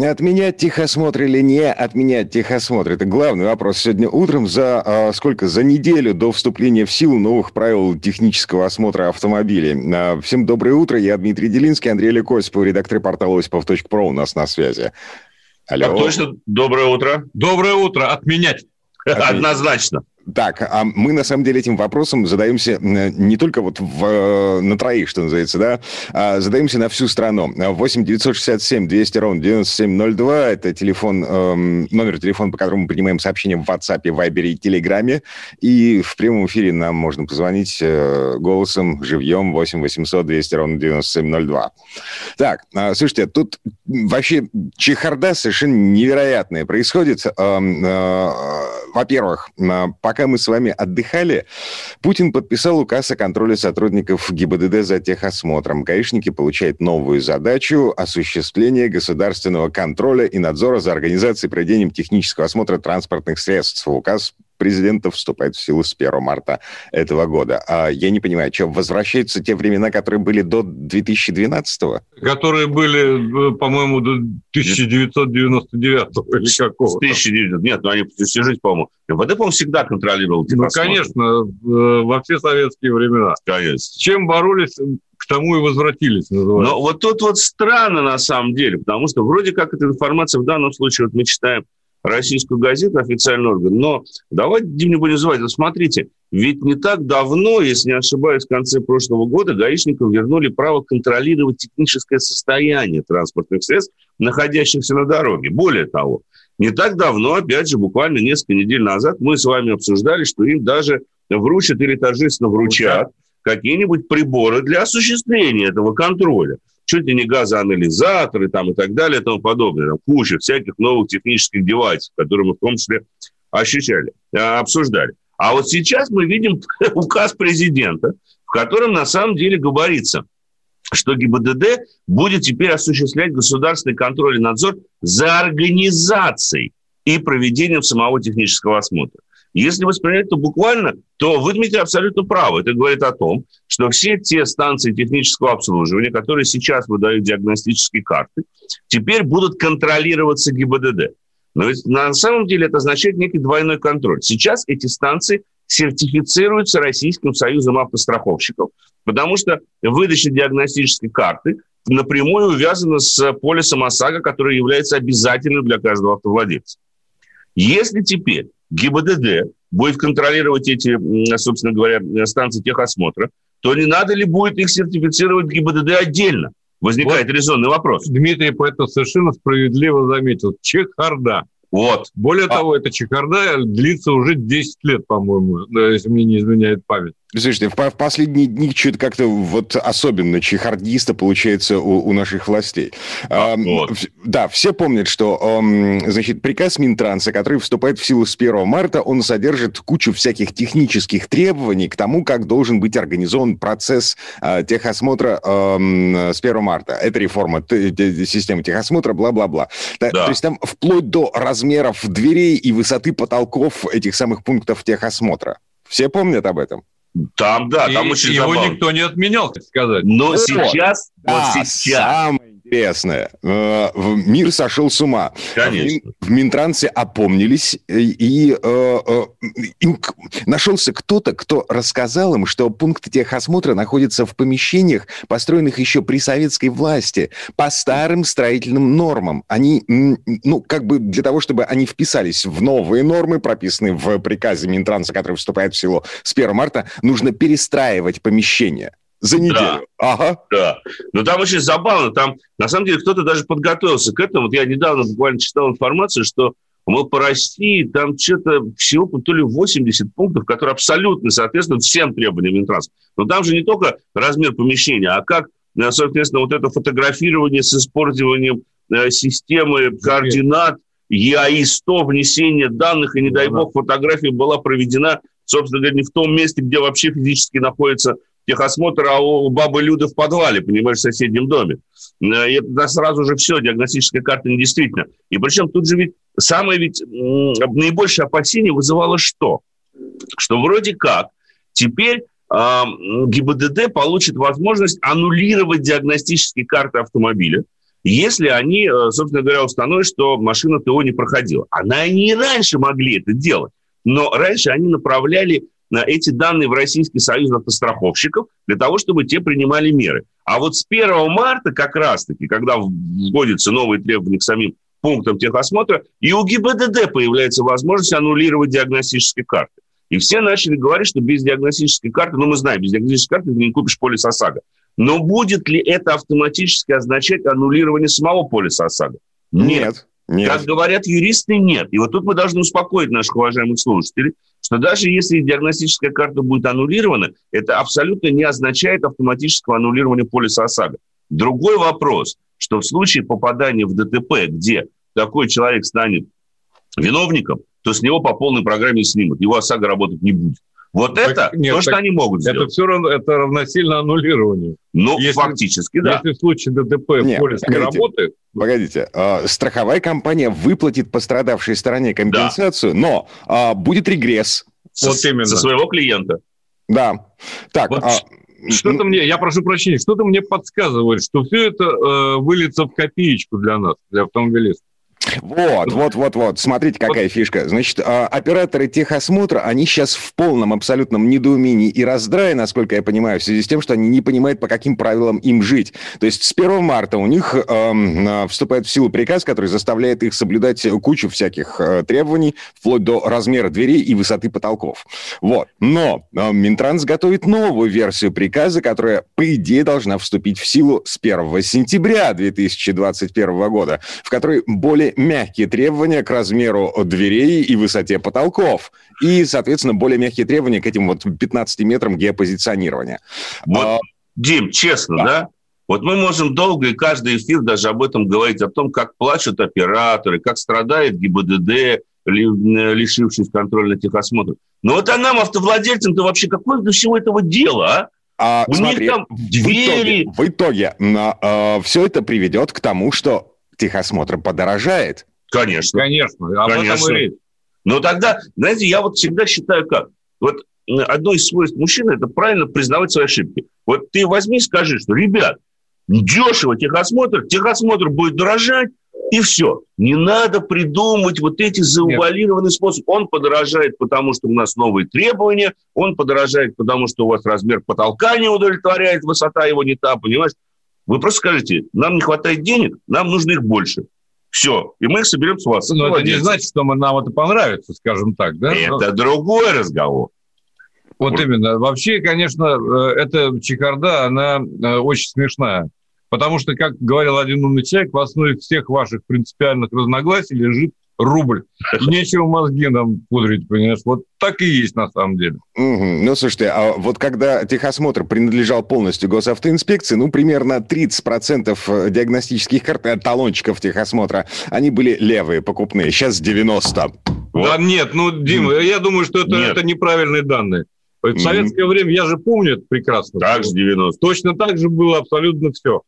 Отменять техосмотр или не отменять техосмотр? Это главный вопрос сегодня утром. За а, сколько? За неделю до вступления в силу новых правил технического осмотра автомобилей. А, всем доброе утро. Я Дмитрий Делинский, Андрей Лекосипов, редактор портала осипов.про у нас на связи. Алло. Так точно. Доброе утро. Доброе утро. Отменять. Отменять. Однозначно. Так, а мы на самом деле этим вопросом задаемся не только вот в, э, на троих, что называется, да, а задаемся на всю страну. 8 967 200 ровно 9702 – это телефон, эм, номер телефона, по которому мы принимаем сообщения в WhatsApp, Viber и Телеграме. И в прямом эфире нам можно позвонить э, голосом, живьем, 8 800 200 ровно 9702. Так, а, слушайте, тут вообще чехарда совершенно невероятная происходит. Эм, э, во-первых, пока пока мы с вами отдыхали, Путин подписал указ о контроле сотрудников ГИБДД за техосмотром. Гаишники получают новую задачу – осуществление государственного контроля и надзора за организацией проведением технического осмотра транспортных средств. Указ президента вступает в силу с 1 марта этого года. А я не понимаю, что, возвращаются те времена, которые были до 2012-го? Которые были, э, по-моему, до 1999 или какого 1900, нет, ну они всю жизнь, по-моему. МВД, по-моему, всегда контролировал Ну, конечно, э, во все советские времена. Конечно. С чем боролись, к тому и возвратились, называется. Но вот тут вот странно на самом деле, потому что вроде как эта информация в данном случае, вот мы читаем российскую газету, официальный орган. Но давайте не будем называть. Вот смотрите, ведь не так давно, если не ошибаюсь, в конце прошлого года гаишникам вернули право контролировать техническое состояние транспортных средств, находящихся на дороге. Более того, не так давно, опять же, буквально несколько недель назад, мы с вами обсуждали, что им даже вручат или торжественно вручат какие-нибудь приборы для осуществления этого контроля чуть ли не газоанализаторы там, и так далее и тому подобное. Там куча всяких новых технических девайсов, которые мы в том числе ощущали, э, обсуждали. А вот сейчас мы видим указ президента, в котором на самом деле говорится, что ГИБДД будет теперь осуществлять государственный контроль и надзор за организацией и проведением самого технического осмотра. Если воспринять это буквально, то вы, Дмитрий, абсолютно правы. Это говорит о том, что все те станции технического обслуживания, которые сейчас выдают диагностические карты, теперь будут контролироваться ГИБДД. Но ведь на самом деле это означает некий двойной контроль. Сейчас эти станции сертифицируются Российским союзом автостраховщиков, потому что выдача диагностической карты напрямую увязана с полисом ОСАГО, который является обязательным для каждого автовладельца. Если теперь ГИБДД будет контролировать эти, собственно говоря, станции техосмотра, то не надо ли будет их сертифицировать ГИБДД отдельно? Возникает вот, резонный вопрос. Дмитрий поэтому совершенно справедливо заметил. Чехарда. Вот. Более а... того, эта чехарда длится уже 10 лет, по-моему, если мне не изменяет память. Слушайте, в, последние дни что-то как-то вот особенно чехардиста получается у, у наших властей. А, вот. Да, все помнят, что, значит, приказ Минтранса, который вступает в силу с 1 марта, он содержит кучу всяких технических требований к тому, как должен быть организован процесс а, техосмотра с 1 марта. Это реформа системы техосмотра, бла-бла-бла. Да. То есть там вплоть до размеров дверей и высоты потолков этих самых пунктов техосмотра. Все помнят об этом? Там, да, там и, очень Его забавно. никто не отменял, так сказать. Но вот, сейчас, да, вот сейчас... Самое интересное. Э, мир сошел с ума. Конечно. В Минтрансе опомнились, и, э, э, нашелся кто-то, кто рассказал им, что пункты техосмотра находятся в помещениях, построенных еще при советской власти, по старым строительным нормам. Они, ну, как бы для того, чтобы они вписались в новые нормы, прописанные в приказе Минтранса, который вступает в силу с 1 марта, нужно перестраивать помещения за неделю. Да. Ага. Да. Но там очень забавно. Там, на самом деле, кто-то даже подготовился к этому. Вот я недавно буквально читал информацию, что мы по России там что-то всего то ли 80 пунктов, которые абсолютно соответствуют всем требованиям Минтранса. Но там же не только размер помещения, а как, э, соответственно, вот это фотографирование с использованием э, системы координат, ЕАИ-100, внесение данных, и, не дай бог, фотография была проведена собственно говоря, не в том месте, где вообще физически находится техосмотр, а у бабы Люды в подвале, понимаешь, в соседнем доме. Э, и это сразу же все, диагностическая карта недействительна. И причем тут же ведь самое ведь наибольшее опасение вызывало что? Что вроде как теперь э, ГИБДД получит возможность аннулировать диагностические карты автомобиля, если они, э, собственно говоря, установят, что машина ТО не проходила. Она и не раньше могли это делать, но раньше они направляли на эти данные в Российский союз автостраховщиков для того, чтобы те принимали меры. А вот с 1 марта как раз-таки, когда вводятся новые требования к самим пунктам техосмотра, и у ГИБДД появляется возможность аннулировать диагностические карты. И все начали говорить, что без диагностической карты, ну мы знаем, без диагностической карты ты не купишь полис ОСАГО. Но будет ли это автоматически означать аннулирование самого полиса ОСАГО? Нет. нет. Как говорят юристы, нет. И вот тут мы должны успокоить наших уважаемых слушателей, что даже если диагностическая карта будет аннулирована, это абсолютно не означает автоматического аннулирования полиса ОСАГО. Другой вопрос, что в случае попадания в ДТП, где такой человек станет виновником, то с него по полной программе снимут. Его ОСАГО работать не будет. Вот так, это нет, то, что они могут сделать. Это все равно это равносильно аннулированию. Ну, если, фактически, да. Если в случае ДТП нет, полис не работает... Погодите, э, страховая компания выплатит пострадавшей стороне компенсацию, да. но э, будет регресс. Вот с, именно. Со своего клиента. Да. Так, вот а, что-то мне, я прошу прощения, что-то мне подсказывает, что все это э, выльется в копеечку для нас, для автомобилистов. Вот, вот, вот, вот. Смотрите, какая фишка. Значит, а, операторы техосмотра, они сейчас в полном абсолютном недоумении и раздрае, насколько я понимаю, в связи с тем, что они не понимают, по каким правилам им жить. То есть с 1 марта у них э, вступает в силу приказ, который заставляет их соблюдать кучу всяких э, требований, вплоть до размера дверей и высоты потолков. Вот. Но э, Минтранс готовит новую версию приказа, которая, по идее, должна вступить в силу с 1 сентября 2021 года, в которой более мягкие требования к размеру дверей и высоте потолков. И, соответственно, более мягкие требования к этим вот 15 метрам геопозиционирования. Вот, а, Дим, честно, да? да? Вот мы можем долго и каждый эфир даже об этом говорить, о том, как плачут операторы, как страдает ГИБДД, лишившись контроля техосмотра. Но вот а нам, автовладельцам-то вообще какое до всего этого дело, а? А, У смотри, них там двери. В итоге, в итоге а, все это приведет к тому, что техосмотр подорожает. Конечно. Конечно. Об Конечно. этом и речь. Но тогда, знаете, я вот всегда считаю как. Вот одно из свойств мужчины – это правильно признавать свои ошибки. Вот ты возьми и скажи, что, ребят, дешево техосмотр, техосмотр будет дорожать, и все. Не надо придумывать вот эти заувалированные способы. Он подорожает, потому что у нас новые требования, он подорожает, потому что у вас размер потолка не удовлетворяет, высота его не та, понимаешь? Вы просто скажите, нам не хватает денег, нам нужно их больше. Все, и мы их соберем с вас. Но это не значит, что мы, нам это понравится, скажем так, да? Это Но... другой разговор. Вот, вот именно. Вообще, конечно, э, эта чехарда, она э, очень смешная. Потому что, как говорил один умный человек, в основе всех ваших принципиальных разногласий лежит рубль. Нечего мозги нам пудрить, понимаешь? Вот так и есть на самом деле. Угу. Ну, слушайте, а вот когда техосмотр принадлежал полностью госавтоинспекции, ну, примерно 30% диагностических карт, э, талончиков техосмотра, они были левые, покупные. Сейчас 90. Вот. Да нет, ну, Дима, mm. я думаю, что это, это неправильные данные. В советское mm. время, я же помню это прекрасно. Так же 90. Точно так же было абсолютно все.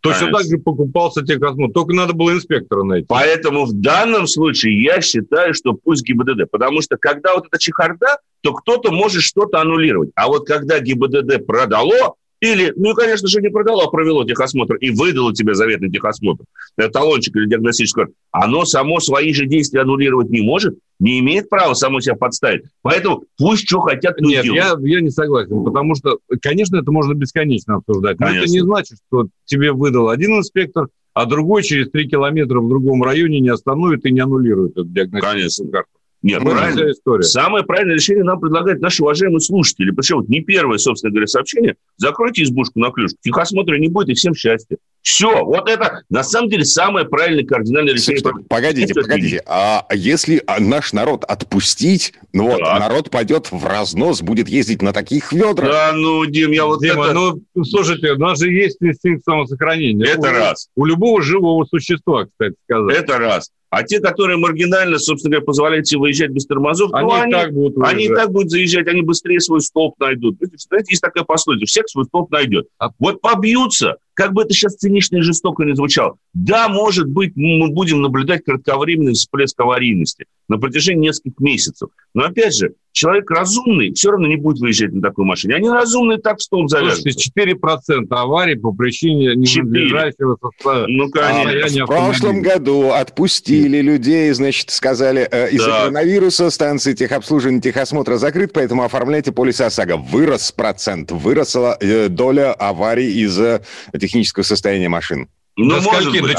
Точно так же покупался техосмотр. Только надо было инспектора найти. Поэтому в данном случае я считаю, что пусть ГИБДД. Потому что когда вот эта чехарда, то кто-то может что-то аннулировать. А вот когда ГИБДД продало, или, ну, конечно же, не продало, а провело техосмотр и выдало тебе заветный техосмотр, э, талончик или диагностический карт, оно само свои же действия аннулировать не может, не имеет права само себя подставить. Поэтому пусть что хотят, Нет, я, я не согласен, потому что, конечно, это можно бесконечно обсуждать, но конечно. это не значит, что тебе выдал один инспектор, а другой через три километра в другом районе не остановит и не аннулирует эту диагностическую карту. Нет, правильно. История. Самое правильное решение нам предлагают наши уважаемые слушатели. Причем вот не первое, собственно говоря, сообщение. Закройте избушку на ключ. Техосмотра не будет, и всем счастья. Все, вот это на самом деле самое правильное кардинальное решение. Что, погодите, это погодите. А если наш народ отпустить, ну вот, народ пойдет в разнос, будет ездить на таких ведрах. Да, ну, Дим, я вот Дима, это... ну, слушайте, у нас же есть инстинкт самосохранения. Это у, раз. У любого живого существа, кстати сказать. Это раз. А те, которые маргинально, собственно говоря, позволяют себе выезжать без тормозов, они, ну, они, так будут они и так будут заезжать, они быстрее свой столб найдут. Знаете, есть такая пословица, всех свой столб найдет. А... Вот побьются, как бы это сейчас цинично и жестоко не звучало. Да, может быть, мы будем наблюдать кратковременный всплеск аварийности на протяжении нескольких месяцев. Но опять же, человек разумный все равно не будет выезжать на такой машине. Они разумные так в столб завяжутся. Слушайте, 4% аварий по причине ненадлежащего состояния. Ну, конечно. А, в прошлом году отпустили людей, значит, сказали, э, из-за да. коронавируса станции техобслуживания техосмотра закрыт, поэтому оформляйте полис ОСАГО. Вырос процент, выросла э, доля аварий из-за технического состояния машин. Ну, до скольки? Быть.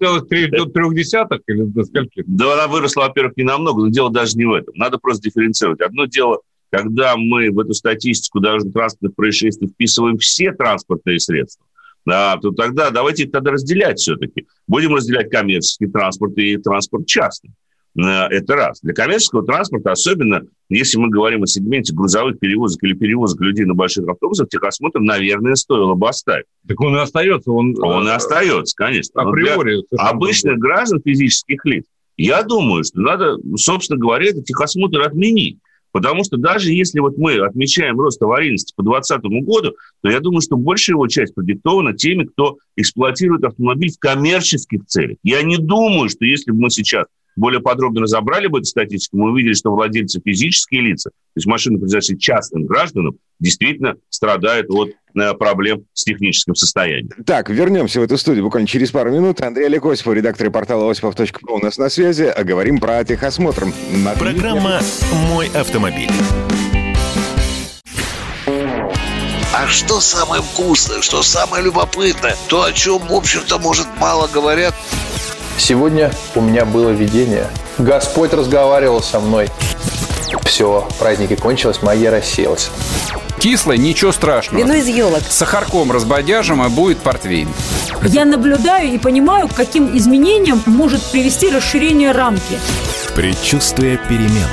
До 4,3 или до скольки? Да, она выросла, во-первых, не намного, но дело даже не в этом. Надо просто дифференцировать. Одно дело, когда мы в эту статистику дорожно-транспортных происшествий вписываем все транспортные средства, да, то тогда давайте их тогда разделять все-таки. Будем разделять коммерческий транспорт и транспорт частный. Э, это раз. Для коммерческого транспорта, особенно если мы говорим о сегменте грузовых перевозок или перевозок людей на больших автобусах, техосмотр, наверное, стоило бы оставить. Так он и остается. Он, он и остается, конечно. Априори. Обычных граждан, физических лиц, я думаю, что надо, собственно говоря, этот техосмотр отменить. Потому что даже если вот мы отмечаем рост аварийности по 2020 году, то я думаю, что большая его часть продиктована теми, кто эксплуатирует автомобиль в коммерческих целях. Я не думаю, что если бы мы сейчас более подробно разобрали бы эту статистику, мы увидели, что владельцы физические лица, то есть машины, принадлежащие частным гражданам, действительно страдают от э, проблем с техническим состоянием. Так, вернемся в эту студию буквально через пару минут. Андрей Олег Осипов, редактор портала осипов.про у нас на связи. Говорим про техосмотр. Программа «Мой автомобиль». А что самое вкусное, что самое любопытное, то, о чем, в общем-то, может, мало говорят – Сегодня у меня было видение. Господь разговаривал со мной. Все, праздники кончились, магия рассеялась. Кислое, ничего страшного. Вино из елок. С сахарком разбодяжим, а будет портвейн. Я наблюдаю и понимаю, к каким изменениям может привести расширение рамки. Предчувствие перемен.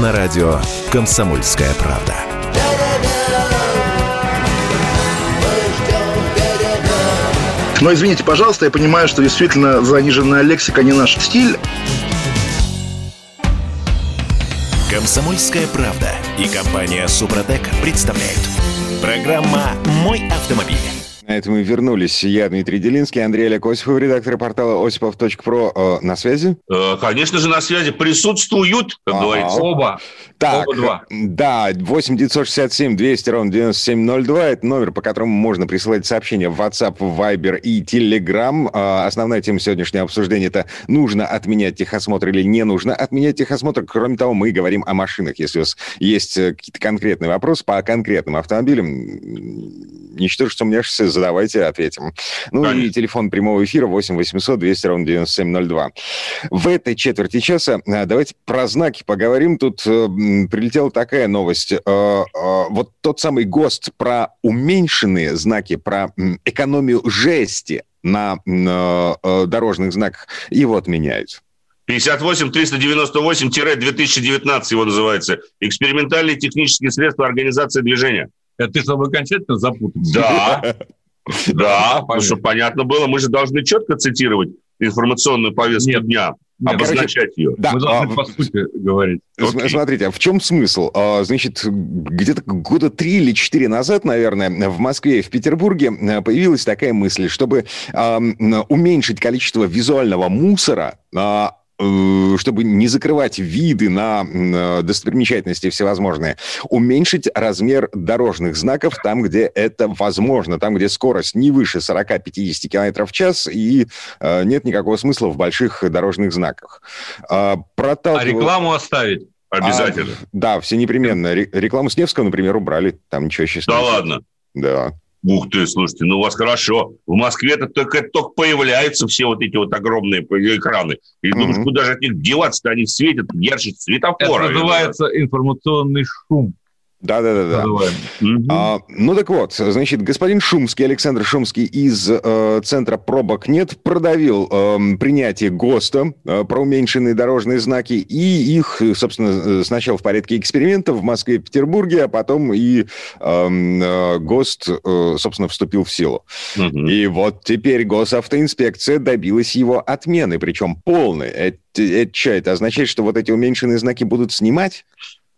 На радио «Комсомольская правда». Но извините, пожалуйста, я понимаю, что действительно заниженная лексика не наш стиль. Комсомольская правда и компания Супротек представляют. Программа «Мой автомобиль». На этом мы вернулись. Я Дмитрий Делинский, Андрей Олег Осипов, редактор портала осипов.про. Э, на связи? Э, конечно же, на связи. Присутствуют, как а, говорится. Оба. Так, Оба два. да, 8 967 200 ровно 9702. Это номер, по которому можно присылать сообщения в WhatsApp, Viber и Telegram. Э, основная тема сегодняшнего обсуждения – это нужно отменять техосмотр или не нужно отменять техосмотр. Кроме того, мы говорим о машинах. Если у вас есть какие-то конкретные вопросы по конкретным автомобилям, ничтоже сомневшись, задавайте, ответим. Ну Конечно. и телефон прямого эфира 8 800 200 ровно 9702. В этой четверти часа э, давайте про знаки поговорим. Тут э, прилетела такая новость. Э, э, вот тот самый ГОСТ про уменьшенные знаки, про экономию жести на э, э, дорожных знаках, его отменяют. 58-398-2019 его называется. Экспериментальные технические средства организации движения. Это ты, чтобы окончательно запутаться? Да. Да, чтобы понятно было, мы же должны четко цитировать информационную повестку дня, Нет, обозначать ее. Да, мы должны а, по сути говорить. Окей. Смотрите, а в чем смысл? А, значит, где-то года три или четыре назад, наверное, в Москве и в Петербурге э, появилась такая мысль, чтобы уменьшить количество визуального мусора, а, Э, чтобы не закрывать виды на э, достопримечательности всевозможные, уменьшить размер дорожных знаков там, где это возможно, там, где скорость не выше 40-50 км в час и э, нет никакого смысла в больших дорожных знаках. А, проталкивал... А рекламу оставить? Обязательно. А, да, все непременно. Рекламу с Невского, например, убрали. Там ничего сейчас Да ладно? Да. Ух ты, слушайте, ну у вас хорошо. В Москве это только, только появляются все вот эти вот огромные экраны. И mm-hmm. думаешь, куда же от них деваться-то? Они светят ярче светофора. Это называется информационный шум. Да, да, да, да. А, ну так вот, значит, господин Шумский, Александр Шумский из э, Центра пробок нет продавил э, принятие ГОСТа э, про уменьшенные дорожные знаки и их, собственно, сначала в порядке эксперимента в Москве и Петербурге, а потом и эм, э, ГОСТ, э, собственно, вступил в силу. Угу. И вот теперь госавтоинспекция добилась его отмены, причем полной. Это, это что, это означает, что вот эти уменьшенные знаки будут снимать?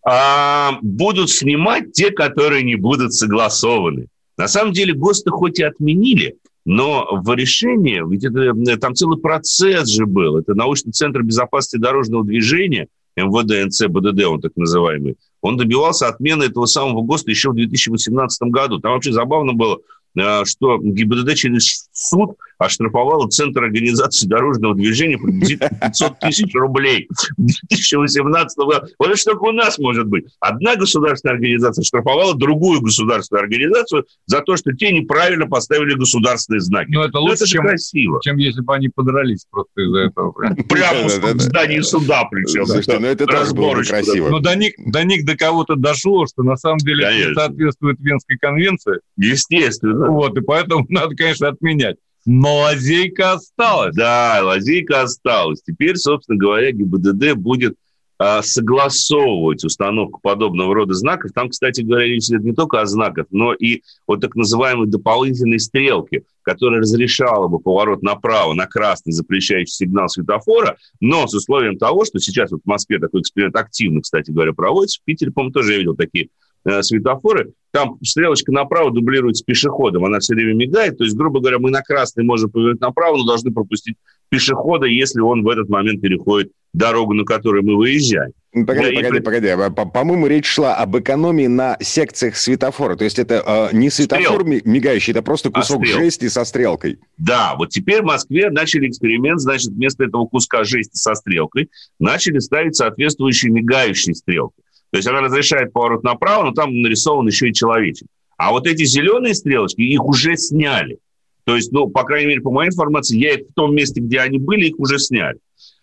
А, будут снимать те, которые не будут согласованы. На самом деле ГОСТы хоть и отменили, но в решении, ведь это, там целый процесс же был. Это научный центр безопасности дорожного движения, МВД, НЦ, БДД, он так называемый. Он добивался отмены этого самого ГОСТа еще в 2018 году. Там вообще забавно было, Э, что ГИБДД через суд оштрафовала Центр организации дорожного движения приблизительно 500 тысяч рублей в 2018 году. Вот это только у нас может быть. Одна государственная организация штрафовала другую государственную организацию за то, что те неправильно поставили государственные знаки. Но это лучше, это чем, красиво. чем если бы они подрались просто из-за этого. Прямо в здании суда причем. Слушайте, ну это тоже было красиво. Но до них, до них до кого-то дошло, что на самом деле это соответствует Венской конвенции. Естественно. Вот, и поэтому надо, конечно, отменять. Но лазейка осталась. Да, лазейка осталась. Теперь, собственно говоря, ГИБДД будет а, согласовывать установку подобного рода знаков. Там, кстати говоря, речь идет не только о знаках, но и о так называемой дополнительной стрелке, которая разрешала бы поворот направо на красный запрещающий сигнал светофора, но с условием того, что сейчас вот в Москве такой эксперимент активно, кстати говоря, проводится, в Питере, по-моему, тоже я видел такие Э, светофоры, там стрелочка направо дублируется пешеходом, она все время мигает, то есть, грубо говоря, мы на красный можем повернуть направо, но должны пропустить пешехода, если он в этот момент переходит дорогу, на которую мы выезжаем. Ну, погоди, да, погоди, и... погоди. А, по-моему, речь шла об экономии на секциях светофора. То есть это э, не светофор Стрел. мигающий, это просто а кусок а жести со стрелкой. Да, вот теперь в Москве начали эксперимент, значит, вместо этого куска жести со стрелкой начали ставить соответствующие мигающие стрелки. То есть она разрешает поворот направо, но там нарисован еще и человечек. А вот эти зеленые стрелочки, их уже сняли. То есть, ну, по крайней мере, по моей информации, я их в том месте, где они были, их уже сняли.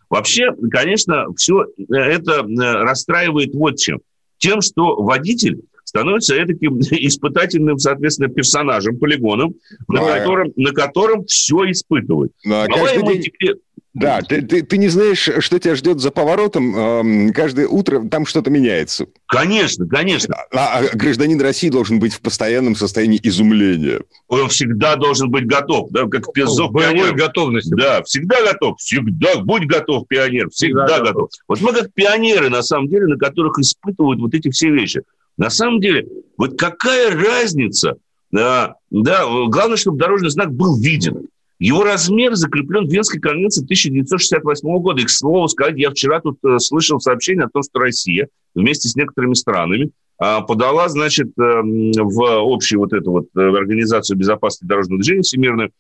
Вообще, конечно, все это э, расстраивает вот чем. Тем, что водитель становится таким испытательным, соответственно, персонажем, полигоном, на, да. котором, на котором все испытывают. Да, каждый день... теперь да, ты, ты, ты не знаешь, что тебя ждет за поворотом. Эм, каждое утро там что-то меняется. Конечно, конечно. А, а гражданин России должен быть в постоянном состоянии изумления. Он всегда должен быть готов, да, как пизов боевой готовности. Да, всегда готов, всегда будь готов, пионер, всегда, всегда готов. готов. Вот мы как пионеры, на самом деле, на которых испытывают вот эти все вещи. На самом деле, вот какая разница? Да, да, главное, чтобы дорожный знак был виден. Его размер закреплен в Венской конвенции 1968 года. И, к слову сказать, я вчера тут э, слышал сообщение о том, что Россия вместе с некоторыми странами а, подала, значит, э, в общую вот эту вот э, Организацию безопасности дорожного движения всемирную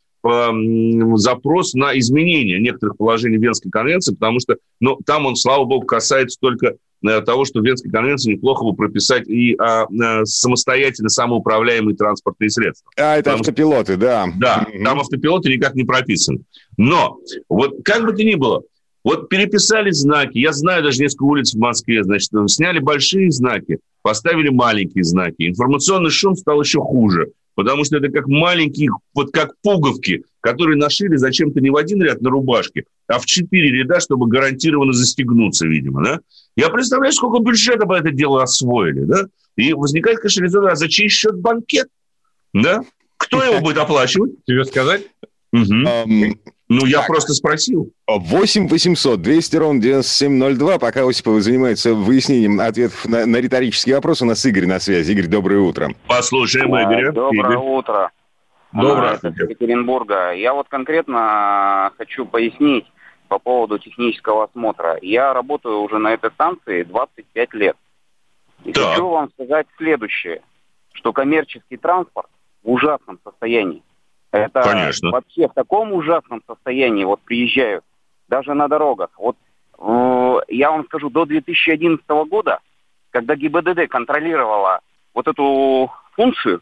запрос на изменение некоторых положений Венской конвенции, потому что ну, там он, слава богу, касается только того, что в Венской конвенции неплохо бы прописать и а, а, самостоятельно самоуправляемые транспортные средства. А, это Потому автопилоты, да. Да, mm-hmm. там автопилоты никак не прописаны. Но вот как бы то ни было, вот переписали знаки, я знаю даже несколько улиц в Москве, значит, сняли большие знаки, поставили маленькие знаки. Информационный шум стал еще хуже потому что это как маленькие, вот как пуговки, которые нашили зачем-то не в один ряд на рубашке, а в четыре ряда, чтобы гарантированно застегнуться, видимо, да? Я представляю, сколько бюджета бы это дело освоили, да? И возникает, конечно, резон, а за чей счет банкет, да? Кто его будет оплачивать? Тебе сказать? Угу. Ну, я так. просто спросил. 8 800 200 ровно 9702. Пока Осипова занимается выяснением ответов на, на риторические вопросы, у нас Игорь на связи. Игорь, доброе утро. Послушаем Игоря. Доброе Игорь. утро. Доброе. Это Екатеринбурга. Я вот конкретно хочу пояснить по поводу технического осмотра. Я работаю уже на этой станции 25 лет. И да. хочу вам сказать следующее, что коммерческий транспорт в ужасном состоянии. Это Конечно. вообще в таком ужасном состоянии вот приезжают, даже на дорогах. Вот э, я вам скажу, до 2011 года, когда ГИБДД контролировала вот эту функцию,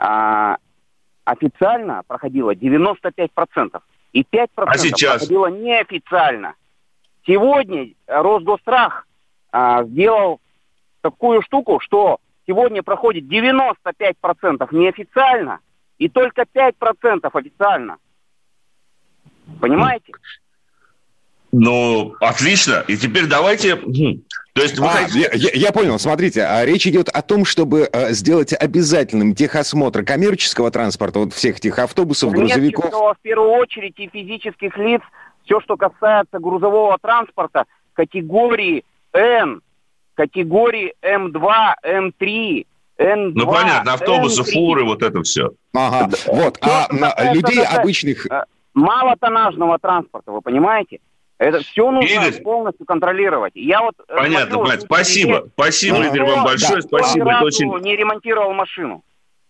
э, официально проходило 95%. И 5% а сейчас? проходило неофициально. Сегодня Росгострах э, сделал такую штуку, что сегодня проходит 95% неофициально и только 5% официально. Понимаете? Ну, отлично. И теперь давайте... Хм, то есть вы а, хотите... я, я понял. Смотрите, а речь идет о том, чтобы а, сделать обязательным техосмотр коммерческого транспорта, вот всех этих автобусов, грузовиков. в первую очередь и физических лиц, все, что касается грузового транспорта, категории N, категории М2, М3, Н2, Ну, понятно, автобусы, N3. фуры, вот это все. Ага, вот. А на людей обычных... Э, малотоннажного транспорта, вы понимаете? Это все нужно Игорь, полностью контролировать. Я вот э, понятно, смотрю, понятно. Спасибо, где, спасибо, Игорь, вам большое, да, спасибо. Это очень... Не ремонтировал машину.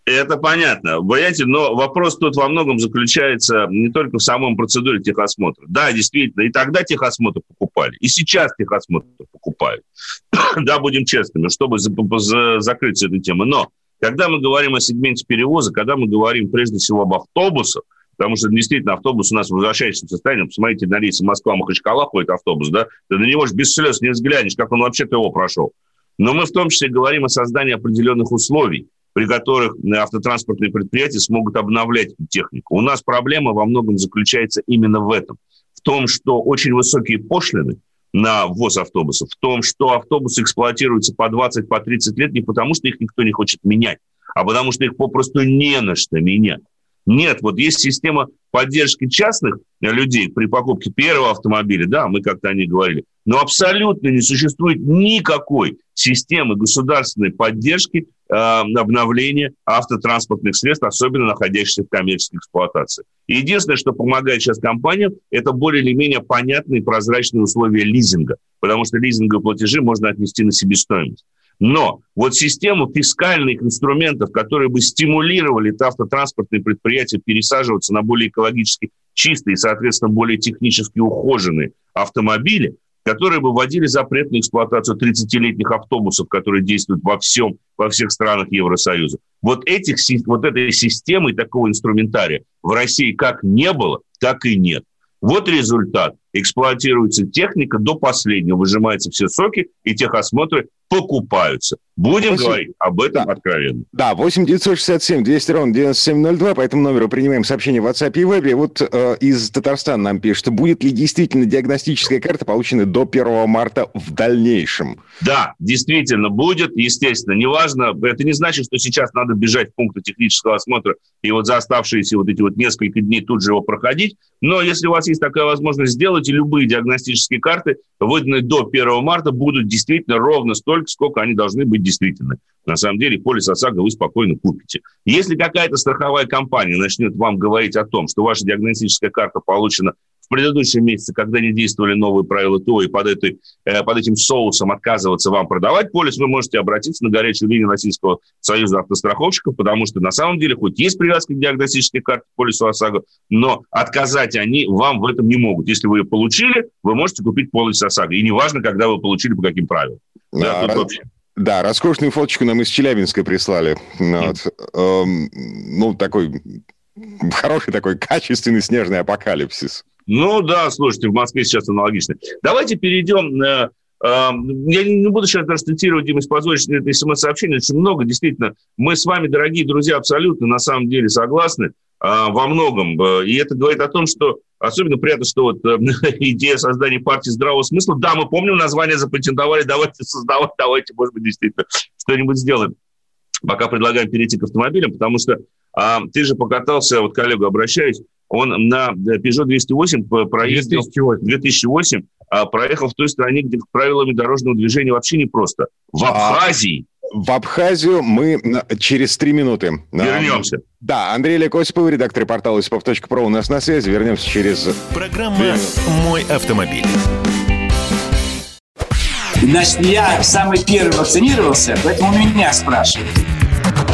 Это понятно, понимаете, но вопрос тут во многом заключается не только в самом процедуре техосмотра. Да, действительно, и тогда техосмотр покупали, и сейчас техосмотр покупают. да, будем честными, чтобы закрыть эту тему. Но когда мы говорим о сегменте перевоза, когда мы говорим прежде всего об автобусах, потому что действительно автобус у нас в возвращающем состоянии, посмотрите, на рейсе Москва-Махачкала ходит автобус, да, ты на него же без слез не взглянешь, как он вообще-то его прошел. Но мы в том числе говорим о создании определенных условий, при которых автотранспортные предприятия смогут обновлять технику. У нас проблема во многом заключается именно в этом. В том, что очень высокие пошлины на ввоз автобусов, в том, что автобусы эксплуатируются по 20-30 по 30 лет не потому, что их никто не хочет менять, а потому что их попросту не на что менять. Нет, вот есть система поддержки частных людей при покупке первого автомобиля, да, мы как-то о ней говорили, но абсолютно не существует никакой системы государственной поддержки э, обновления автотранспортных средств, особенно находящихся в коммерческой эксплуатации. Единственное, что помогает сейчас компаниям, это более или менее понятные прозрачные условия лизинга, потому что лизинговые платежи можно отнести на себестоимость. Но вот систему фискальных инструментов, которые бы стимулировали автотранспортные предприятия пересаживаться на более экологически чистые и, соответственно, более технически ухоженные автомобили, которые бы вводили запрет на эксплуатацию 30-летних автобусов, которые действуют во всем, во всех странах Евросоюза. Вот, этих, вот этой системы, такого инструментария в России как не было, так и нет. Вот результат. Эксплуатируется техника до последнего, выжимаются все соки, и техосмотры покупаются. Будем 8... говорить об этом да. откровенно. Да, 8 967 200 ровно 9702, по этому номеру принимаем сообщение в WhatsApp и Web. Вот э, из Татарстана нам пишет, будет ли действительно диагностическая карта получена до 1 марта в дальнейшем? Да, действительно будет, естественно. Неважно, это не значит, что сейчас надо бежать в пункты технического осмотра и вот за оставшиеся вот эти вот несколько дней тут же его проходить. Но если у вас есть такая возможность сделать, и любые диагностические карты, выданные до 1 марта, будут действительно ровно столько, сколько они должны быть действительно. На самом деле полис ОСАГО вы спокойно купите. Если какая-то страховая компания начнет вам говорить о том, что ваша диагностическая карта получена в предыдущем месяце, когда не действовали новые правила ТО, и под, этой, э, под этим соусом отказываться вам продавать полис, вы можете обратиться на горячую линию Российского союза автостраховщиков, потому что на самом деле хоть есть привязка к диагностической карте полису ОСАГО, но отказать они вам в этом не могут. Если вы ее получили, вы можете купить полис ОСАГО. И неважно, когда вы получили, по каким правилам. Да, да, вообще. Да, роскошную фоточку нам из Челябинска прислали. Вот. Эм, ну, такой хороший такой качественный снежный апокалипсис. Ну да, слушайте, в Москве сейчас аналогично. Давайте перейдем э, э, я не буду сейчас даже цитировать, Дима, позволить это смс-сообщение, очень много, действительно. Мы с вами, дорогие друзья, абсолютно на самом деле согласны э, во многом. И это говорит о том, что особенно приятно, что вот идея создания партии здравого смысла, да, мы помним, название запатентовали, давайте создавать, давайте, может быть, действительно что-нибудь сделаем. Пока предлагаем перейти к автомобилям, потому что а, ты же покатался, вот коллегу обращаюсь, он на Peugeot 208 проездил... 2008. 2008 а проехал в той стране, где правилами дорожного движения вообще не просто. В а, Абхазии. В Абхазию мы через три минуты. Вернемся. Да, Андрей Олег Осипов, редактор портала осипов.про у нас на связи. Вернемся через... Программа «Мой автомобиль». Значит, я самый первый вакцинировался, поэтому меня спрашивают.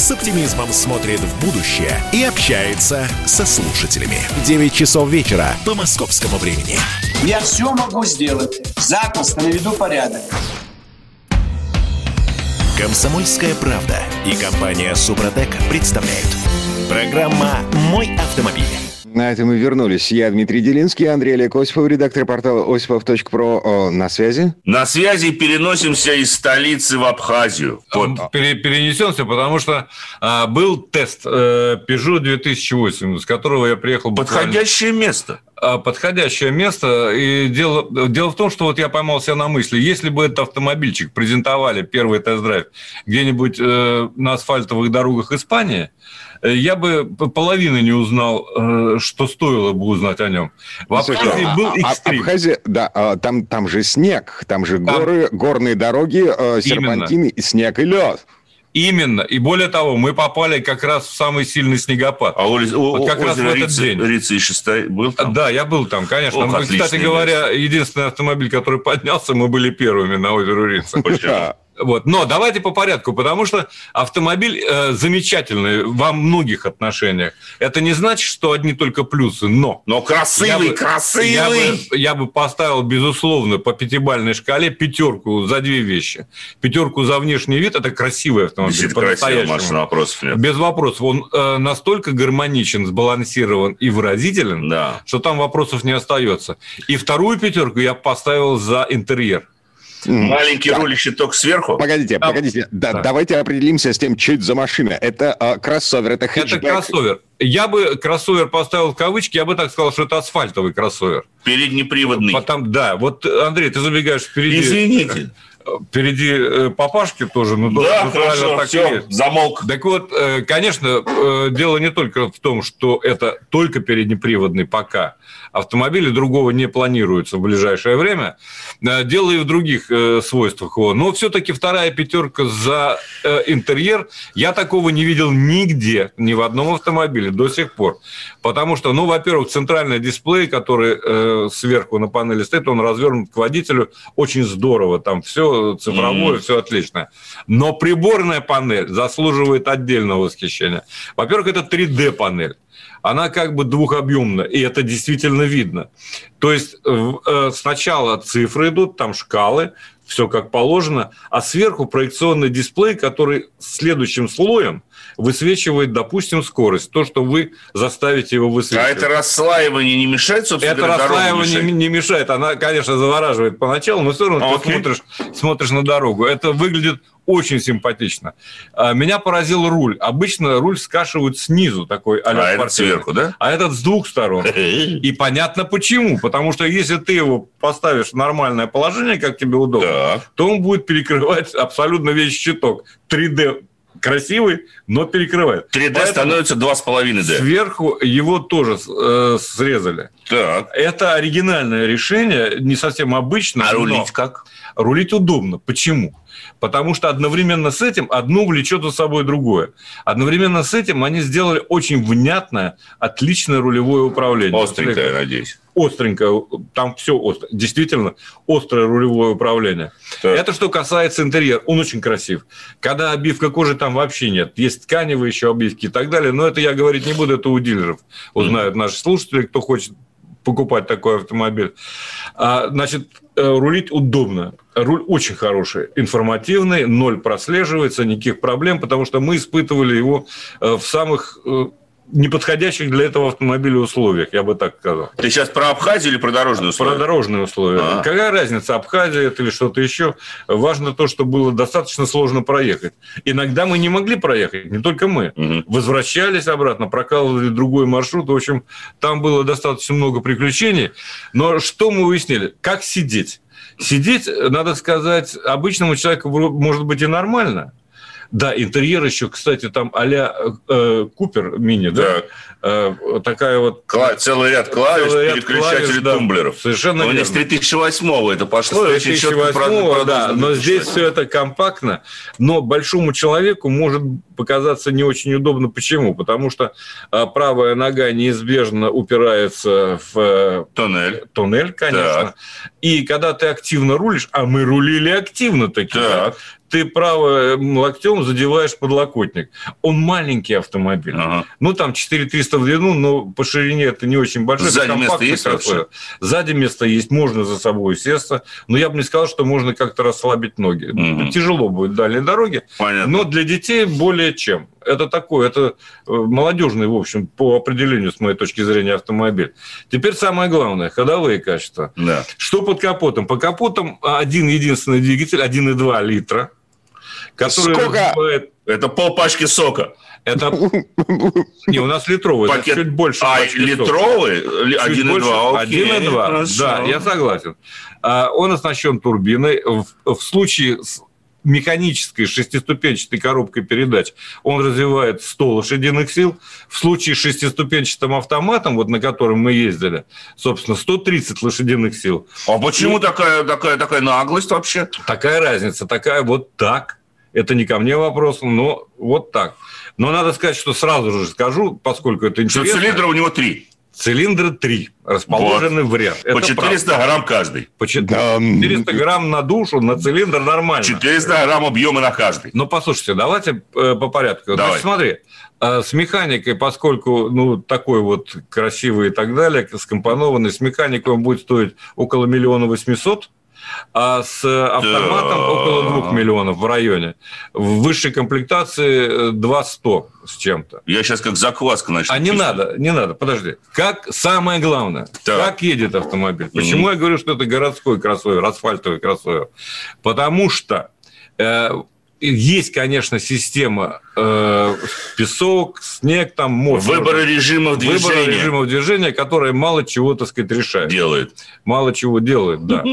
с оптимизмом смотрит в будущее и общается со слушателями. 9 часов вечера по московскому времени. Я все могу сделать. Запросто наведу порядок. Комсомольская правда и компания Супротек представляют. Программа «Мой автомобиль». На этом мы вернулись. Я Дмитрий Делинский, Андрей Олег Осипов, редактор портала осипов.про. На связи? На связи переносимся из столицы в Абхазию. Вот. Пере, перенесемся, потому что а, был тест э, Peugeot 2008, с которого я приехал буквально... Подходящее место а, подходящее место. И дело, дело в том, что вот я поймал себя на мысли, если бы этот автомобильчик презентовали первый тест-драйв где-нибудь э, на асфальтовых дорогах Испании, я бы половины не узнал, э, что стоило бы узнать о нем. В Абхазии а, был а, экстрим. Абхазия, да, а, там, там же снег, там же там... горы, горные дороги, э, серпантины, и снег и лед. Именно. И более того, мы попали как раз в самый сильный снегопад. А вот у, как раз в этот день. И Шестой был там? Да, я был там, конечно. Ох, мы, кстати говоря, место. единственный автомобиль, который поднялся, мы были первыми на озеро Рица. Вот. Но давайте по порядку, потому что автомобиль э, замечательный во многих отношениях. Это не значит, что одни только плюсы, но... Но красивый, я бы, красивый! Я бы, я бы поставил, безусловно, по пятибалльной шкале пятерку за две вещи. Пятерку за внешний вид – это красивый автомобиль. Действительно красивый, машина, вопросов нет. Без вопросов. Он э, настолько гармоничен, сбалансирован и выразителен, да. что там вопросов не остается. И вторую пятерку я поставил за интерьер. Маленький так. рулище только сверху. Погодите, а, погодите. Да, да. Давайте определимся с тем, что это за машина. Это а, кроссовер, это хэтчбэк. Это кроссовер. Я бы кроссовер поставил в кавычки, я бы так сказал, что это асфальтовый кроссовер. Переднеприводный. Потом, да, вот, Андрей, ты забегаешь впереди. Извините впереди э, папашки тоже, ну, да, хорошо, так все, есть. замолк. Так вот, э, конечно, э, дело не только в том, что это только переднеприводный пока. Автомобили другого не планируется в ближайшее время. Дело и в других свойствах его. Но все-таки вторая пятерка за интерьер. Я такого не видел нигде, ни в одном автомобиле до сих пор. Потому что, ну, во-первых, центральный дисплей, который сверху на панели стоит, он развернут к водителю очень здорово. Там все цифровое, все отлично. Но приборная панель заслуживает отдельного восхищения. Во-первых, это 3D-панель она как бы двухобъемна, и это действительно видно. То есть э, сначала цифры идут, там шкалы, все как положено, а сверху проекционный дисплей, который следующим слоем высвечивает, допустим, скорость, то, что вы заставите его высвечивать. А это расслаивание не мешает, собственно Это расслаивание не, не мешает. Она, конечно, завораживает поначалу, но все равно а, ты смотришь, смотришь на дорогу. Это выглядит очень симпатично. А, меня поразил руль. Обычно руль скашивают снизу, такой а, а этот сверху, да? А этот с двух сторон. И понятно почему. Потому что если ты его поставишь в нормальное положение, как тебе удобно, да. То он будет перекрывать абсолютно весь щиток. 3D красивый, но перекрывает. 3D Поэтому становится 2,5D. Сверху его тоже э, срезали. Так. Это оригинальное решение, не совсем обычное. А рулить как? Рулить удобно. Почему? Потому что одновременно с этим одно влечет за собой другое. Одновременно с этим они сделали очень внятное, отличное рулевое управление. Остренькое, я надеюсь. Остренькое, там все остро. Действительно, острое рулевое управление. Так. Это что касается интерьера. Он очень красив. Когда обивка кожи там вообще нет. Есть тканевые еще обивки и так далее. Но это я говорить не буду, это у дилеров. Узнают наши слушатели, кто хочет покупать такой автомобиль. А, значит, э, рулить удобно. Руль очень хороший, информативный, ноль прослеживается, никаких проблем, потому что мы испытывали его э, в самых э, неподходящих для этого автомобиля условиях, я бы так сказал. Ты сейчас про Абхазию или про дорожные условия? Про дорожные условия. А-а-а. Какая разница, Абхазия это или что-то еще? Важно то, что было достаточно сложно проехать. Иногда мы не могли проехать, не только мы. Угу. Возвращались обратно, прокалывали другой маршрут. В общем, там было достаточно много приключений. Но что мы выяснили? Как сидеть? Сидеть, надо сказать, обычному человеку может быть и нормально, да, интерьер еще, кстати, там а-ля э, Купер мини, да? Э, такая вот... Кла- целый ряд клавиш, целый ряд переключателей клавиш, да, тумблеров. Совершенно но верно. с 3008 это пошло. 2008 да, но здесь все это компактно. Но большому человеку может показаться не очень удобно. Почему? Потому что э, правая нога неизбежно упирается в... Э, туннель. Туннель, конечно. Так. И когда ты активно рулишь, а мы рулили активно такие, так ты правым локтем задеваешь подлокотник. Он маленький автомобиль. Ага. Ну, там 4300 в длину, но по ширине это не очень большое. Сзади место есть вообще? Сзади место есть, можно за собой сесть. Но я бы не сказал, что можно как-то расслабить ноги. Угу. Тяжело будет дальние дороги. Понятно. Но для детей более чем. Это такое, это э, молодежный, в общем, по определению, с моей точки зрения, автомобиль. Теперь самое главное, ходовые качества. Да. Что под капотом? По капотам один единственный двигатель, 1,2 литра, который Сколько? Это полпачки сока. Это не у нас литровый, Пакет... чуть больше. А литровый? 1,2. 1,2. Да, я согласен. А, он оснащен турбиной. В случае с механической шестиступенчатой коробкой передач он развивает 100 лошадиных сил. В случае с шестиступенчатым автоматом, вот на котором мы ездили, собственно, 130 лошадиных сил. А почему И... такая, такая, такая наглость вообще? Такая разница, такая вот так. Это не ко мне вопрос, но вот так. Но надо сказать, что сразу же скажу, поскольку это интересно. Что цилиндра у него три. Цилиндры три, расположены вот. в ряд. Это По 400 правда. грамм каждый. По 400 грамм на душу, на цилиндр нормально. 400 грамм объема на каждый. Ну, послушайте, давайте э, по порядку. Давай. Значит, смотри, э, с механикой, поскольку ну, такой вот красивый и так далее, скомпонованный, с механикой он будет стоить около миллиона восьмисот а с автоматом да. около 2 миллионов в районе. В высшей комплектации 2 100 с чем-то. Я сейчас как закваска начну. А не надо, не надо, подожди. Как самое главное, так. как едет автомобиль? Почему mm-hmm. я говорю, что это городской кроссовер, асфальтовый кроссовер? Потому что э, есть, конечно, система э, песок, снег, там мост. Выборы режимов движения. Выборы режимов движения, которая мало чего, так сказать, решает. Делает. Мало чего делает, да.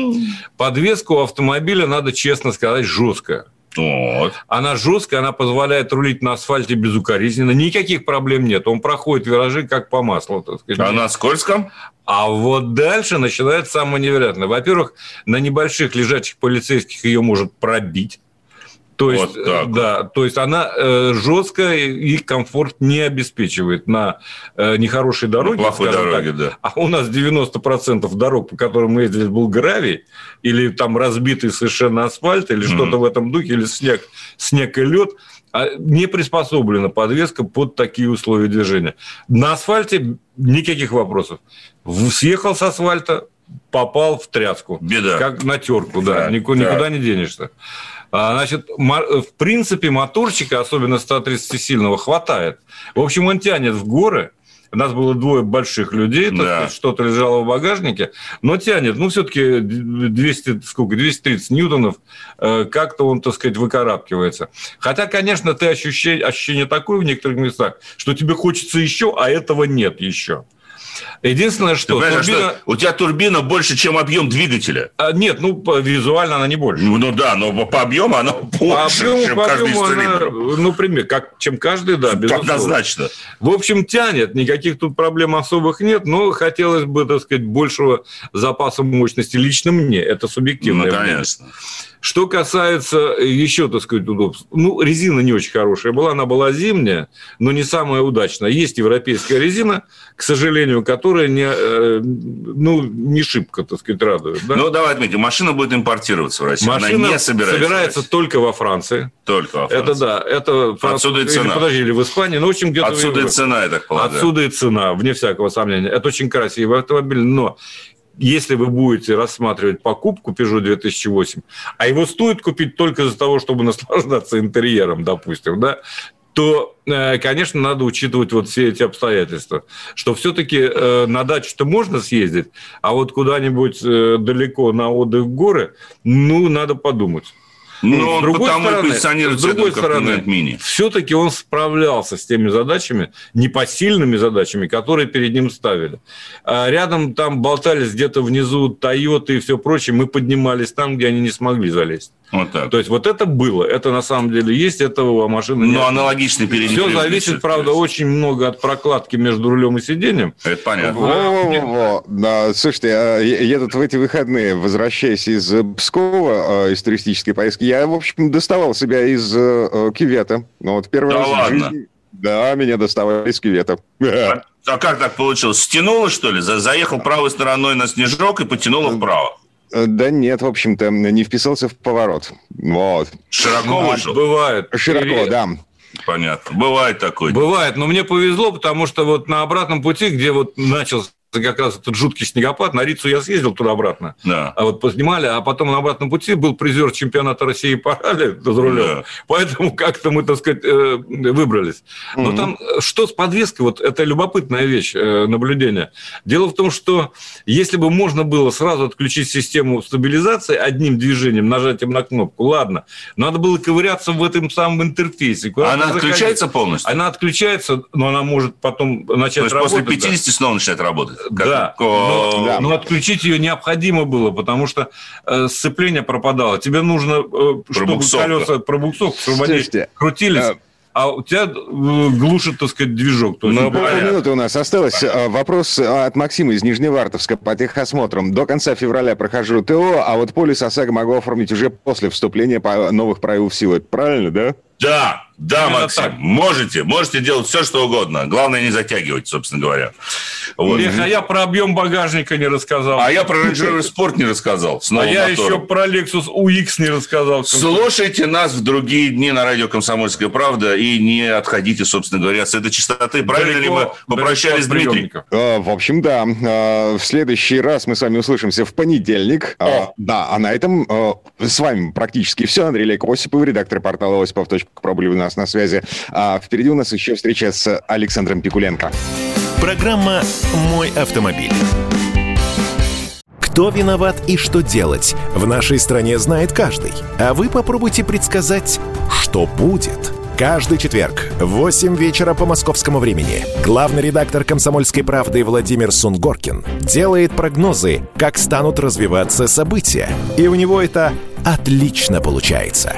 Подвеска у автомобиля, надо честно сказать, жесткая. Вот. Она жесткая, она позволяет рулить на асфальте безукоризненно. Никаких проблем нет. Он проходит виражи как по маслу. Так сказать. А на скользком? А вот дальше начинается самое невероятное. Во-первых, на небольших лежачих полицейских ее может пробить. То есть, вот так. да, то есть она э, жесткая и комфорт не обеспечивает на э, нехорошей дороге. На плохой дороге, так. да. А у нас 90% дорог, по которым мы ездили, был гравий, или там разбитый совершенно асфальт, или mm-hmm. что-то в этом духе, или снег, снег и лед, а не приспособлена подвеска под такие условия движения. На асфальте никаких вопросов. Съехал с асфальта, попал в тряску. Беда. Как на терку, да, да никуда, да. никуда не денешься. А, значит, в принципе, моторчика, особенно 130-сильного, хватает. В общем, он тянет в горы, у нас было двое больших людей, да. что-то лежало в багажнике, но тянет. Ну, все-таки 200, сколько, 230 ньютонов, э, как-то он, так сказать, выкарабкивается. Хотя, конечно, ты ощущение, ощущение такое в некоторых местах, что тебе хочется еще, а этого нет еще. Единственное, что... Турбина... что у тебя турбина больше, чем объем двигателя. А, нет, ну, визуально она не больше. Ну, ну да, но по объему она больше, по объему, чем по каждый объему она, Ну, пример, как, чем каждый, да, безусловно. Однозначно. В общем, тянет, никаких тут проблем особых нет, но хотелось бы, так сказать, большего запаса мощности лично мне. Это субъективное Ну, конечно. Мнение. Что касается еще, так сказать, удобств. Ну, резина не очень хорошая была, она была зимняя, но не самая удачная. Есть европейская резина, к сожалению, которая не, э, ну, не шибко, так сказать, радует. Да? Ну, давай отметим, машина будет импортироваться в Россию. Машина она не собирается, собирается только во Франции. Только во Франции. Это да. Это Франц... Отсюда и цена. Или, подожди, или в Испании, ну, в общем, где-то... Отсюда и цена, я так полагаю. Отсюда и цена, вне всякого сомнения. Это очень красивый автомобиль, но если вы будете рассматривать покупку Peugeot 2008, а его стоит купить только из-за того, чтобы наслаждаться интерьером, допустим, да, то, э, конечно, надо учитывать вот все эти обстоятельства, что все-таки э, на дачу-то можно съездить, а вот куда-нибудь э, далеко на отдых в горы, ну, надо подумать. Но с другой стороны, с другой стороны все-таки он справлялся с теми задачами, непосильными задачами, которые перед ним ставили. А рядом там болтались где-то внизу Тойоты и все прочее, мы поднимались там, где они не смогли залезть. Вот так. То есть вот это было, это на самом деле есть, этого машины нет. Но аналогичный перед Все зависит, правда, очень много от прокладки между рулем и сиденьем. Это понятно. Во-во-во. Да, слушайте, а я тут в эти выходные, возвращаясь из Пскова, а, из туристической поездки, я, в общем, доставал себя из э, кювета. Ну, вот первый да раз ладно. в жизни. Да, меня доставали из кювета. А, а как так получилось? Стянуло, что ли? Заехал правой стороной на снежок и потянуло вправо? Э, да нет, в общем-то, не вписался в поворот. Вот. Широко ну, вышел? Бывает. Широко, Привет. да. Понятно. Бывает такое. Бывает, но мне повезло, потому что вот на обратном пути, где вот начался как раз этот жуткий снегопад. На Рицу я съездил туда-обратно. Да. А вот поснимали, а потом на обратном пути был призер чемпионата России по ралли за рулем. Да. Поэтому как-то мы, так сказать, э, выбрались. Но угу. там э, что с подвеской, вот это любопытная вещь, э, наблюдение. Дело в том, что если бы можно было сразу отключить систему стабилизации одним движением, нажатием на кнопку, ладно. Надо было ковыряться в этом самом интерфейсе. Она отключается полностью? Она отключается, но она может потом начать То есть работать. после 50 да. снова начинает работать? Да, но, да. но отключить ее необходимо было, потому что э, сцепление пропадало. Тебе нужно, э, чтобы колеса пробуксовка, они крутились. А а у тебя э, глушит, так сказать, движок. То ну, полминуты у нас осталось. Понятно. Вопрос от Максима из Нижневартовска по техосмотрам. До конца февраля прохожу ТО, а вот полис ОСАГО могу оформить уже после вступления новых правил в силу. Это правильно, да? Да, да, Максим, так. можете, можете делать все, что угодно. Главное, не затягивать, собственно говоря. Вот. Эх, а я про объем багажника не рассказал. А я про Range Rover Sport не рассказал. а я еще про Lexus UX не рассказал. Слушайте нас в другие дни на радио «Комсомольская правда» и не отходите, собственно говоря, с этой частоты. Правильно далеко, ли мы попрощались, Дмитрий? А, в общем, да. А, в следующий раз мы с вами услышимся в понедельник. А, да, а на этом а, с вами практически все. Андрей Лейк Осипов, редактор портала у нас на связи. А впереди у нас еще встреча с Александром Пикуленко. Программа «Мой автомобиль». Кто виноват и что делать, в нашей стране знает каждый. А вы попробуйте предсказать, что будет. Каждый четверг в 8 вечера по московскому времени главный редактор «Комсомольской правды» Владимир Сунгоркин делает прогнозы, как станут развиваться события. И у него это отлично получается.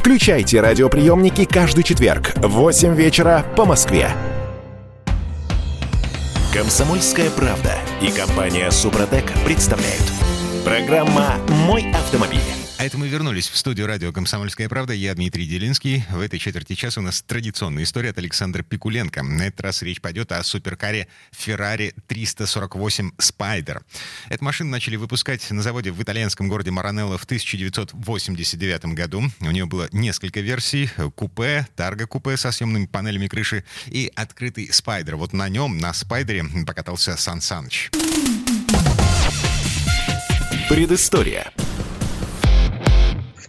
Включайте радиоприемники каждый четверг в 8 вечера по Москве. Комсомольская правда и компания Супротек представляют. Программа «Мой автомобиль». А это мы вернулись в студию радио «Комсомольская правда». Я Дмитрий Делинский. В этой четверти часа у нас традиционная история от Александра Пикуленко. На этот раз речь пойдет о суперкаре Ferrari 348 Spider. Эту машину начали выпускать на заводе в итальянском городе Маранелло в 1989 году. У нее было несколько версий. Купе, тарго-купе со съемными панелями крыши и открытый Spider. Вот на нем, на Спайдере, покатался Сан Саныч. Предыстория.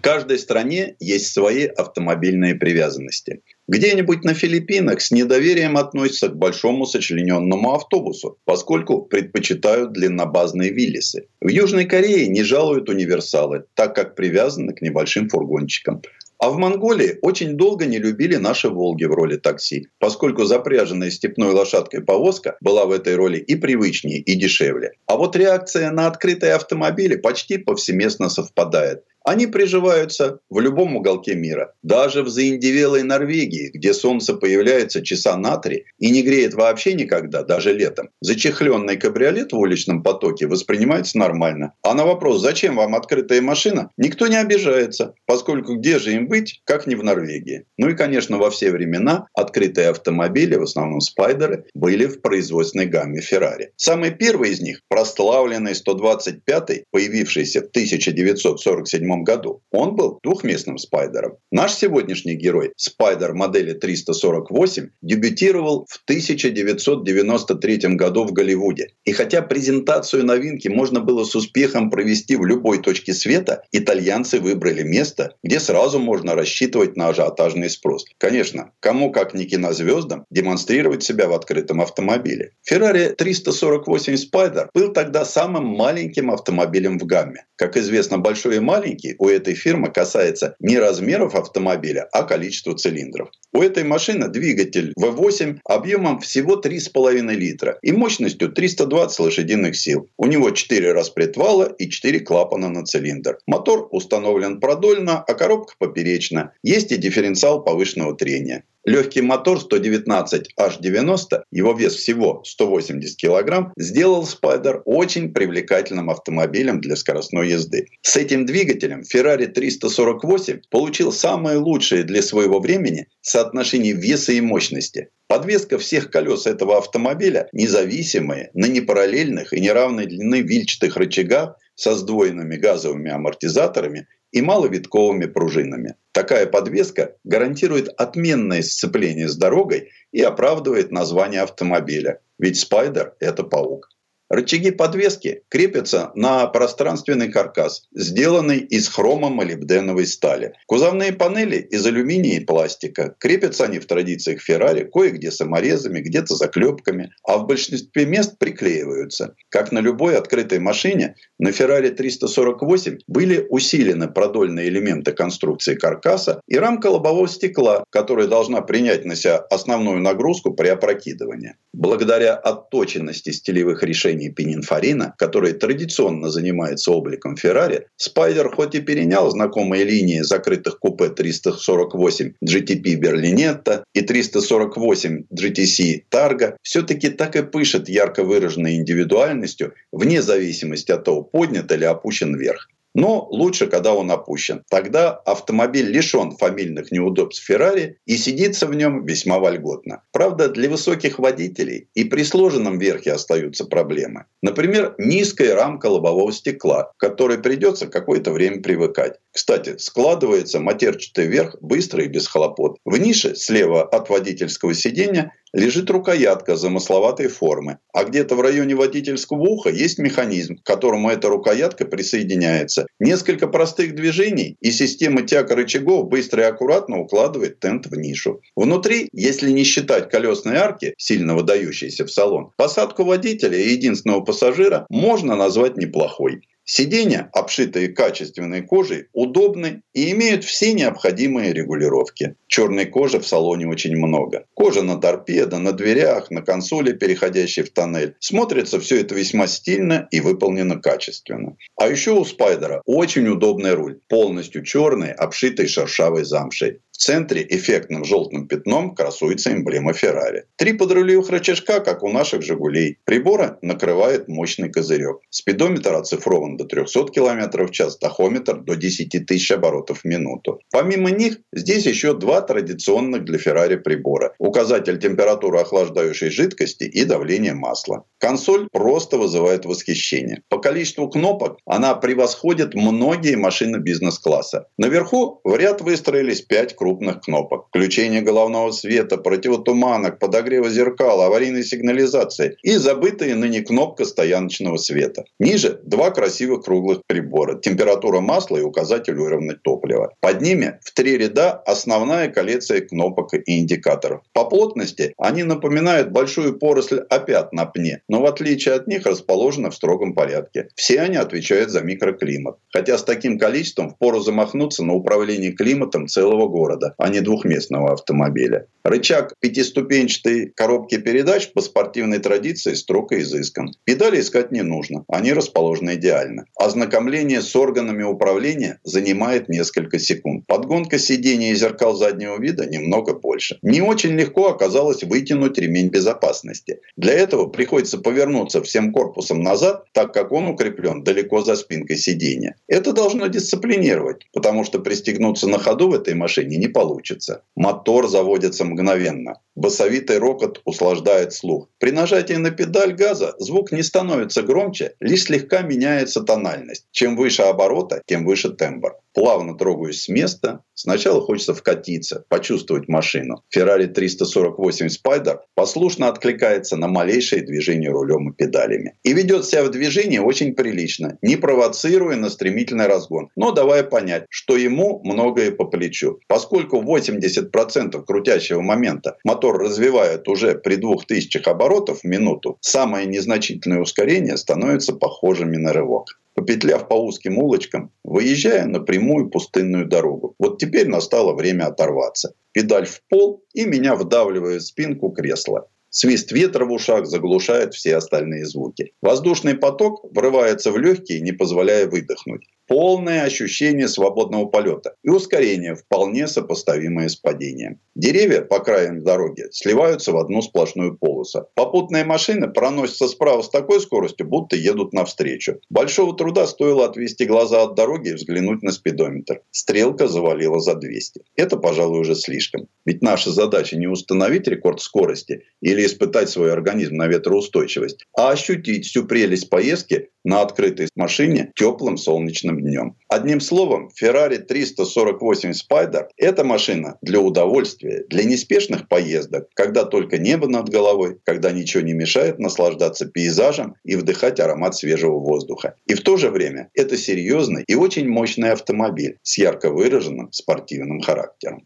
Каждой стране есть свои автомобильные привязанности. Где-нибудь на Филиппинах с недоверием относятся к большому сочлененному автобусу, поскольку предпочитают длиннобазные Виллисы. В Южной Корее не жалуют универсалы, так как привязаны к небольшим фургончикам. А в Монголии очень долго не любили наши «Волги» в роли такси, поскольку запряженная степной лошадкой повозка была в этой роли и привычнее, и дешевле. А вот реакция на открытые автомобили почти повсеместно совпадает. Они приживаются в любом уголке мира. Даже в заиндевелой Норвегии, где солнце появляется часа на три и не греет вообще никогда, даже летом. Зачехленный кабриолет в уличном потоке воспринимается нормально. А на вопрос, зачем вам открытая машина, никто не обижается, поскольку где же им быть, как не в Норвегии. Ну и, конечно, во все времена открытые автомобили, в основном спайдеры, были в производственной гамме Ferrari. Самый первый из них, прославленный 125 появившийся в 1947 1997 году. Он был двухместным спайдером. Наш сегодняшний герой, спайдер модели 348, дебютировал в 1993 году в Голливуде. И хотя презентацию новинки можно было с успехом провести в любой точке света, итальянцы выбрали место, где сразу можно рассчитывать на ажиотажный спрос. Конечно, кому как не кинозвездам демонстрировать себя в открытом автомобиле. Ferrari 348 Spider был тогда самым маленьким автомобилем в гамме. Как известно, большой и маленький у этой фирмы касается не размеров автомобиля, а количества цилиндров. У этой машины двигатель V8 объемом всего 3,5 литра и мощностью 320 лошадиных сил. У него 4 распредвала и 4 клапана на цилиндр. Мотор установлен продольно, а коробка поперечна. Есть и дифференциал повышенного трения. Легкий мотор 119H90, его вес всего 180 кг, сделал Spider очень привлекательным автомобилем для скоростной езды. С этим двигателем Ferrari 348 получил самое лучшее для своего времени соотношение веса и мощности. Подвеска всех колес этого автомобиля независимые, на непараллельных и неравной длины вильчатых рычагах со сдвоенными газовыми амортизаторами и маловитковыми пружинами. Такая подвеска гарантирует отменное сцепление с дорогой и оправдывает название автомобиля. Ведь спайдер – это паук. Рычаги подвески крепятся на пространственный каркас, сделанный из хромомолибденовой стали. Кузовные панели из алюминия и пластика. Крепятся они в традициях Феррари кое-где саморезами, где-то заклепками, а в большинстве мест приклеиваются. Как на любой открытой машине, на Феррари 348 были усилены продольные элементы конструкции каркаса и рамка лобового стекла, которая должна принять на себя основную нагрузку при опрокидывании. Благодаря отточенности стилевых решений компании Пининфорина, которая традиционно занимается обликом Феррари, Спайдер хоть и перенял знакомые линии закрытых купе 348 GTP Берлинетта и 348 GTC Targa, все-таки так и пышет ярко выраженной индивидуальностью вне зависимости от того, поднят или опущен вверх. Но лучше, когда он опущен. Тогда автомобиль лишен фамильных неудобств Феррари и сидится в нем весьма вольготно. Правда, для высоких водителей и при сложенном верхе остаются проблемы. Например, низкая рамка лобового стекла, к которой придется какое-то время привыкать. Кстати, складывается матерчатый верх быстро и без хлопот. В нише слева от водительского сиденья лежит рукоятка замысловатой формы, а где-то в районе водительского уха есть механизм, к которому эта рукоятка присоединяется. Несколько простых движений, и система тяга рычагов быстро и аккуратно укладывает тент в нишу. Внутри, если не считать колесной арки, сильно выдающейся в салон, посадку водителя и единственного пассажира можно назвать неплохой. Сиденья, обшитые качественной кожей, удобны и имеют все необходимые регулировки. Черной кожи в салоне очень много. Кожа на торпедо, на дверях, на консоли, переходящей в тоннель. Смотрится все это весьма стильно и выполнено качественно. А еще у Спайдера очень удобный руль. Полностью черный, обшитый шершавой замшей центре эффектным желтым пятном красуется эмблема Феррари. Три подрулевых рычажка, как у наших «Жигулей». Прибора накрывает мощный козырек. Спидометр оцифрован до 300 км в час, тахометр до 10 тысяч оборотов в минуту. Помимо них, здесь еще два традиционных для Феррари прибора. Указатель температуры охлаждающей жидкости и давление масла. Консоль просто вызывает восхищение. По количеству кнопок она превосходит многие машины бизнес-класса. Наверху в ряд выстроились 5 кругов крупных кнопок. Включение головного света, противотуманок, подогрева зеркала, аварийной сигнализации и забытая ныне кнопка стояночного света. Ниже два красивых круглых прибора. Температура масла и указатель уровня топлива. Под ними в три ряда основная коллекция кнопок и индикаторов. По плотности они напоминают большую поросль опят на пне, но в отличие от них расположены в строгом порядке. Все они отвечают за микроклимат. Хотя с таким количеством впору замахнуться на управление климатом целого города города, а не двухместного автомобиля. Рычаг пятиступенчатой коробки передач по спортивной традиции строго изыскан. Педали искать не нужно, они расположены идеально. Ознакомление с органами управления занимает несколько секунд. Подгонка сидений и зеркал заднего вида немного больше. Не очень легко оказалось вытянуть ремень безопасности. Для этого приходится повернуться всем корпусом назад, так как он укреплен далеко за спинкой сидения. Это должно дисциплинировать, потому что пристегнуться на ходу в этой машине не получится. Мотор заводится мгновенно. Басовитый рокот услаждает слух. При нажатии на педаль газа звук не становится громче, лишь слегка меняется тональность. Чем выше оборота, тем выше тембр. Плавно трогаюсь с места. Сначала хочется вкатиться, почувствовать машину. Ferrari 348 Spider послушно откликается на малейшие движения рулем и педалями. И ведет себя в движении очень прилично, не провоцируя на стремительный разгон, но давая понять, что ему многое по плечу. Поскольку 80% крутящего момента мотор развивает уже при 2000 оборотов в минуту, самое незначительное ускорение становится похожими на рывок попетляв по узким улочкам, выезжая на прямую пустынную дорогу. Вот теперь настало время оторваться. Педаль в пол, и меня вдавливает в спинку кресла. Свист ветра в ушах заглушает все остальные звуки. Воздушный поток врывается в легкие, не позволяя выдохнуть полное ощущение свободного полета и ускорение, вполне сопоставимое с падением. Деревья по краям дороги сливаются в одну сплошную полосу. Попутные машины проносятся справа с такой скоростью, будто едут навстречу. Большого труда стоило отвести глаза от дороги и взглянуть на спидометр. Стрелка завалила за 200. Это, пожалуй, уже слишком. Ведь наша задача не установить рекорд скорости или испытать свой организм на ветроустойчивость, а ощутить всю прелесть поездки на открытой машине теплым солнечным днем. Одним словом, Ferrari 348 Spider – это машина для удовольствия, для неспешных поездок, когда только небо над головой, когда ничего не мешает наслаждаться пейзажем и вдыхать аромат свежего воздуха. И в то же время это серьезный и очень мощный автомобиль с ярко выраженным спортивным характером.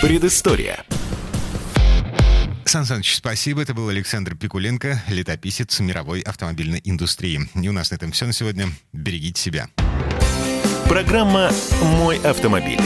Предыстория. Сан Саныч, спасибо. Это был Александр Пикуленко, летописец мировой автомобильной индустрии. И у нас на этом все на сегодня. Берегите себя. Программа «Мой автомобиль».